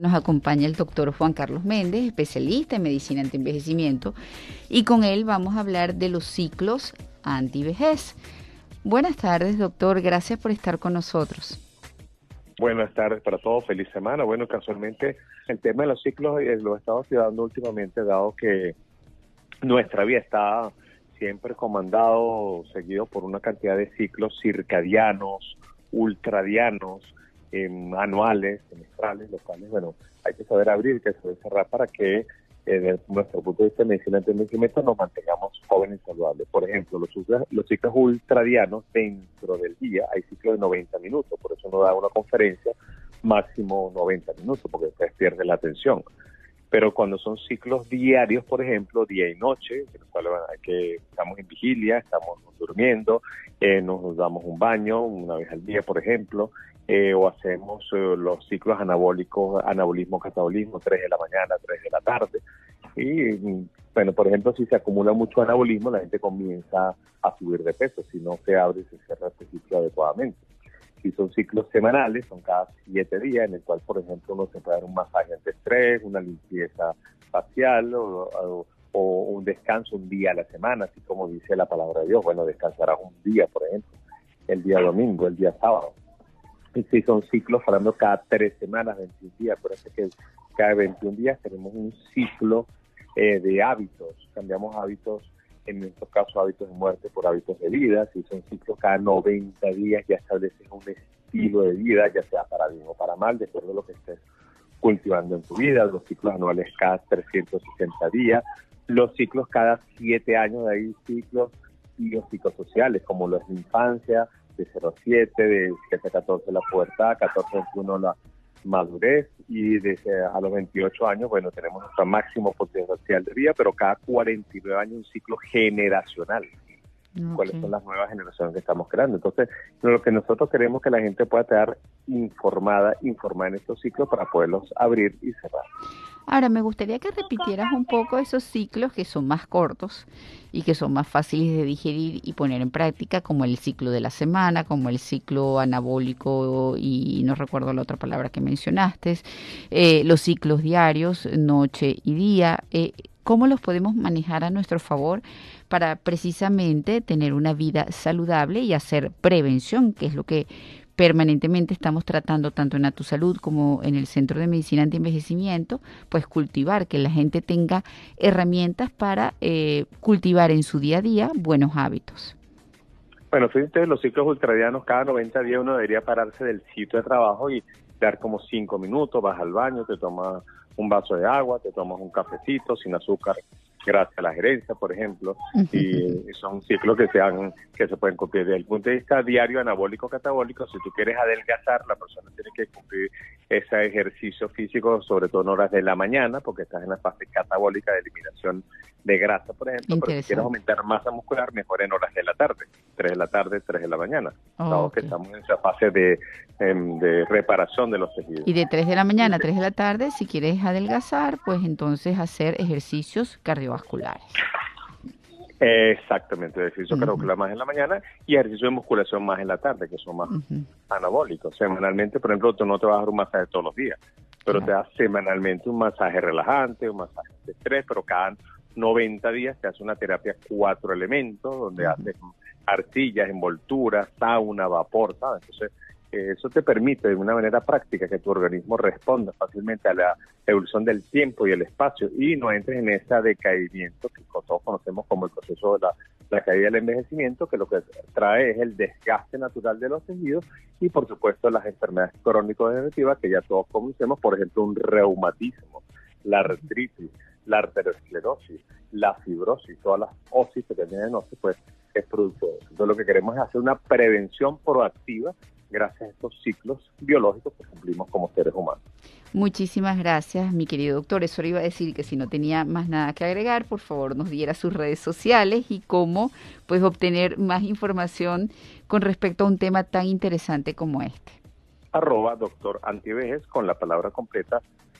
Nos acompaña el doctor Juan Carlos Méndez, especialista en medicina antienvejecimiento, y con él vamos a hablar de los ciclos antivejez. Buenas tardes, doctor. Gracias por estar con nosotros. Buenas tardes para todos. Feliz semana. Bueno, casualmente el tema de los ciclos eh, lo he estado estudiando últimamente, dado que nuestra vida está siempre comandado, seguido por una cantidad de ciclos circadianos, ultradianos, anuales, semestrales, los cuales, bueno, hay que saber abrir, que saber cerrar para que eh, desde nuestro punto de vista de medicina nos mantengamos jóvenes y saludables. Por ejemplo, los, los ciclos ultradianos dentro del día hay ciclos de 90 minutos, por eso uno da una conferencia máximo 90 minutos, porque después pierde la atención. Pero cuando son ciclos diarios, por ejemplo, día y noche, en los cuales que estamos en vigilia, estamos durmiendo, eh, nos damos un baño una vez al día, por ejemplo, eh, o hacemos eh, los ciclos anabólicos, anabolismo, catabolismo, 3 de la mañana, 3 de la tarde. Y bueno, por ejemplo, si se acumula mucho anabolismo, la gente comienza a subir de peso, si no se abre y se cierra este ciclo adecuadamente. Si son ciclos semanales, son cada siete días, en el cual, por ejemplo, uno se puede dar un masaje estrés, una limpieza facial o, un descanso un día a la semana, así como dice la palabra de Dios. Bueno, descansarás un día, por ejemplo, el día domingo, el día sábado si son ciclos hablando cada tres semanas, 21 días. Acuérdense que cada 21 días tenemos un ciclo eh, de hábitos. Cambiamos hábitos, en nuestro caso hábitos de muerte por hábitos de vida. Si son ciclos cada 90 días, ya estableces un estilo de vida, ya sea para bien o para mal, de acuerdo a lo que estés cultivando en tu vida. Los ciclos anuales cada 360 días. Los ciclos cada 7 años, de ahí ciclos biopsicosociales, como los de infancia, de 0-7, de 7 a 14 la pubertad, 14 a 21 la madurez y desde a los 28 años, bueno, tenemos nuestro máximo potencial de vida, pero cada 49 años un ciclo generacional. ¿Cuáles son las nuevas generaciones que estamos creando? Entonces, lo que nosotros queremos que la gente pueda estar informada, informada en estos ciclos para poderlos abrir y cerrar. Ahora, me gustaría que repitieras un poco esos ciclos que son más cortos y que son más fáciles de digerir y poner en práctica, como el ciclo de la semana, como el ciclo anabólico y no recuerdo la otra palabra que mencionaste, eh, los ciclos diarios, noche y día. Eh, ¿Cómo los podemos manejar a nuestro favor para precisamente tener una vida saludable y hacer prevención, que es lo que permanentemente estamos tratando tanto en tu Salud como en el Centro de Medicina Antienvejecimiento, pues cultivar, que la gente tenga herramientas para eh, cultivar en su día a día buenos hábitos. Bueno, fíjense, los ciclos ultradianos, cada 90 días uno debería pararse del sitio de trabajo y dar como 5 minutos, vas al baño, te tomas un vaso de agua, te tomas un cafecito sin azúcar, gracias a la gerencia, por ejemplo, y son ciclos que se, han, que se pueden cumplir. Desde el punto de vista diario, anabólico, catabólico, si tú quieres adelgazar, la persona tiene que cumplir ese ejercicio físico, sobre todo en horas de la mañana, porque estás en la fase catabólica de eliminación de grasa, por ejemplo, pero si quieres aumentar masa muscular, mejor en horas de la tarde, 3 de la tarde, 3 de la mañana. que estamos en esa fase de, em, de reparación de los tejidos. Y de 3 de la mañana a 3 de la tarde, si quieres adelgazar, pues entonces hacer ejercicios cardiovasculares. Exactamente, ejercicio cardiovascular más en la mañana y ejercicio de musculación más en la tarde, que son más anabólicos. Semanalmente, por ejemplo, tú no te vas a dar un masaje todos los días, pero te das semanalmente un masaje relajante, un masaje de estrés, pero cada 90 días te hace una terapia cuatro elementos, donde haces arcillas, envolturas, sauna, vapor, ¿sabes? Entonces, eso te permite de una manera práctica que tu organismo responda fácilmente a la evolución del tiempo y el espacio y no entres en ese decaimiento que todos conocemos como el proceso de la, caída del envejecimiento, que lo que trae es el desgaste natural de los tejidos y por supuesto las enfermedades crónico-degenerativas que ya todos conocemos, por ejemplo un reumatismo, la artritis, la arteriosclerosis, la fibrosis, todas las osis que tienen osis, pues es producto de eso. Entonces lo que queremos es hacer una prevención proactiva gracias a estos ciclos biológicos que cumplimos como seres humanos. Muchísimas gracias, mi querido doctor. Eso le iba a decir que si no tenía más nada que agregar, por favor nos diera sus redes sociales y cómo pues obtener más información con respecto a un tema tan interesante como este. Arroba doctor con la palabra completa